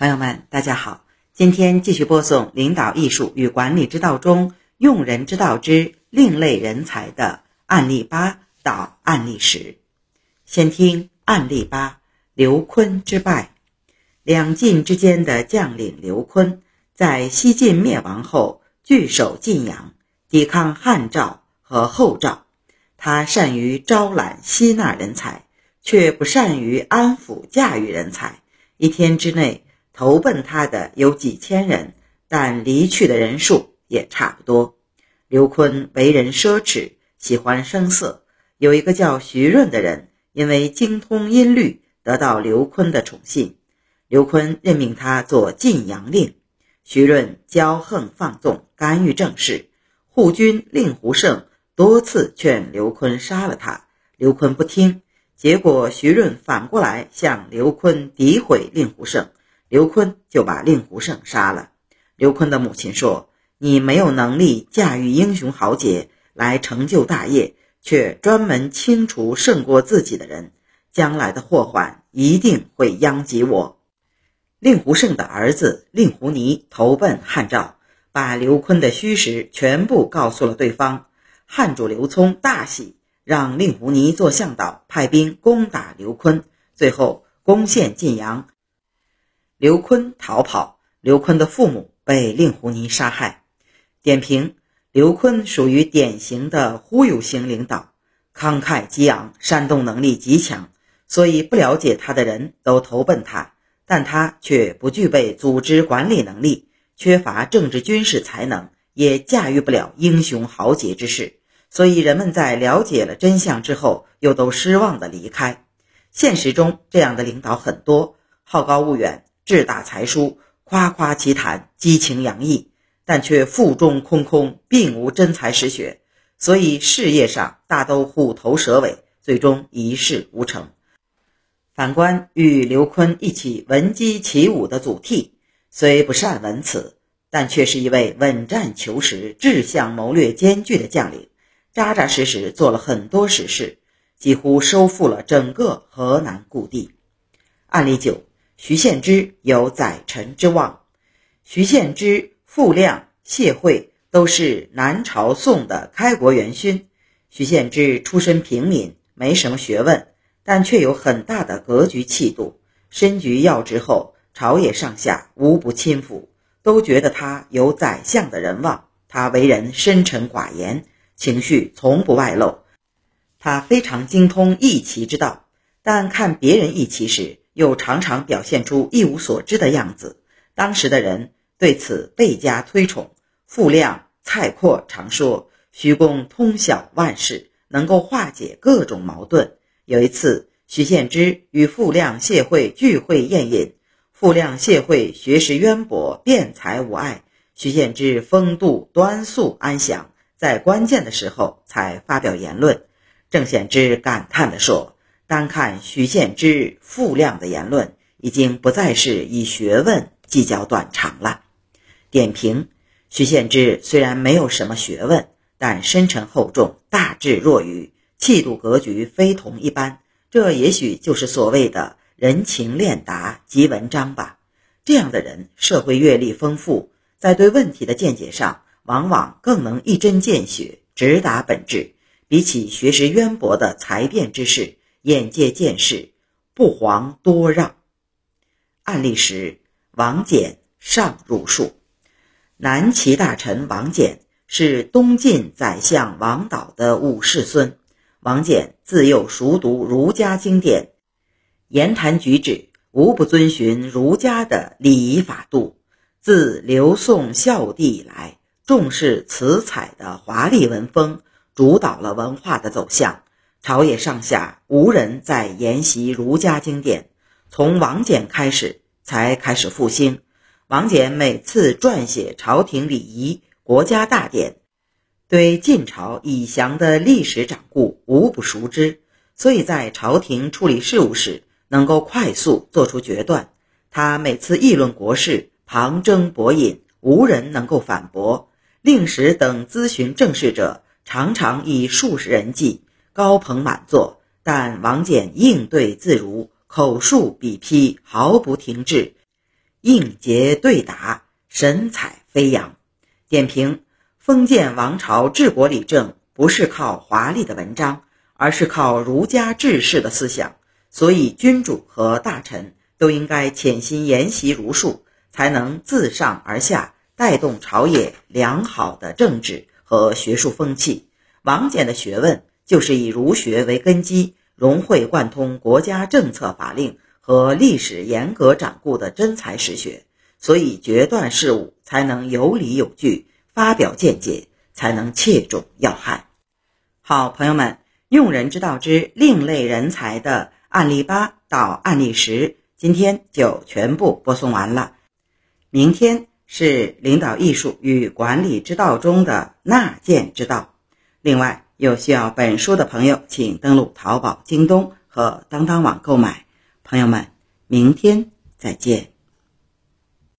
朋友们，大家好，今天继续播送《领导艺术与管理之道》中“用人之道之另类人才”的案例八到案例十。先听案例八：刘琨之败。两晋之间的将领刘琨，在西晋灭亡后，据守晋阳，抵抗汉赵和后赵。他善于招揽吸纳人才，却不善于安抚驾驭人才。一天之内。投奔他的有几千人，但离去的人数也差不多。刘琨为人奢侈，喜欢声色。有一个叫徐润的人，因为精通音律，得到刘琨的宠信。刘琨任命他做晋阳令。徐润骄横放纵，干预政事。护军令狐胜多次劝刘琨杀了他，刘琨不听。结果徐润反过来向刘琨诋毁令狐胜。刘坤就把令狐胜杀了。刘坤的母亲说：“你没有能力驾驭英雄豪杰来成就大业，却专门清除胜过自己的人，将来的祸患一定会殃及我。”令狐胜的儿子令狐尼投奔汉赵，把刘坤的虚实全部告诉了对方。汉主刘聪大喜，让令狐尼做向导，派兵攻打刘坤，最后攻陷晋阳。刘坤逃跑，刘坤的父母被令狐尼杀害。点评：刘坤属于典型的忽悠型领导，慷慨激昂，煽动能力极强，所以不了解他的人都投奔他。但他却不具备组织管理能力，缺乏政治军事才能，也驾驭不了英雄豪杰之势。所以人们在了解了真相之后，又都失望的离开。现实中这样的领导很多，好高骛远。志大才疏，夸夸其谈，激情洋溢，但却腹中空空，并无真才实学，所以事业上大都虎头蛇尾，最终一事无成。反观与刘琨一起闻鸡起舞的祖逖，虽不善文辞，但却是一位稳战求实、志向谋略兼具的将领，扎扎实实做了很多实事，几乎收复了整个河南故地。案例九。徐献之有宰臣之望，徐献之、傅亮、谢晦都是南朝宋的开国元勋。徐献之出身平民，没什么学问，但却有很大的格局气度。身居要职后，朝野上下无不亲服，都觉得他有宰相的人望。他为人深沉寡言，情绪从不外露。他非常精通易骑之道，但看别人易骑时，又常常表现出一无所知的样子，当时的人对此倍加推崇。傅亮、蔡括常说：“徐公通晓万事，能够化解各种矛盾。”有一次，徐献之与傅亮、谢晦聚会宴饮，傅亮、谢晦学识渊博，辩才无碍；徐献之风度端肃安详，在关键的时候才发表言论。郑显之感叹地说。单看徐献之、傅亮的言论，已经不再是以学问计较短长了。点评：徐献之虽然没有什么学问，但深沉厚重，大智若愚，气度格局非同一般。这也许就是所谓的人情练达即文章吧。这样的人，社会阅历丰富，在对问题的见解上，往往更能一针见血，直达本质。比起学识渊博的才辩之士。眼界见识不遑多让。案例十：王翦上入术。南齐大臣王翦是东晋宰相王导的五世孙。王翦自幼熟读儒家经典，言谈举止无不遵循儒家的礼仪法度。自刘宋孝帝以来，重视辞采的华丽文风，主导了文化的走向。朝野上下无人再研习儒家经典，从王翦开始才开始复兴。王翦每次撰写朝廷礼仪、国家大典，对晋朝以降的历史掌故无不熟知，所以在朝廷处理事务时能够快速做出决断。他每次议论国事，旁征博引，无人能够反驳。令史等咨询政事者，常常以数十人计。高朋满座，但王翦应对自如，口述笔批毫不停滞，应节对答，神采飞扬。点评：封建王朝治国理政不是靠华丽的文章，而是靠儒家治世的思想。所以，君主和大臣都应该潜心研习儒术，才能自上而下带动朝野良好的政治和学术风气。王翦的学问就是以儒学为根基，融会贯通国家政策法令和历史严格掌故的真才实学，所以决断事务才能有理有据，发表见解才能切中要害。好，朋友们，用人之道之另类人才的。案例八到案例十，今天就全部播送完了。明天是领导艺术与管理之道中的纳谏之道。另外，有需要本书的朋友，请登录淘宝、京东和当当网购买。朋友们，明天再见。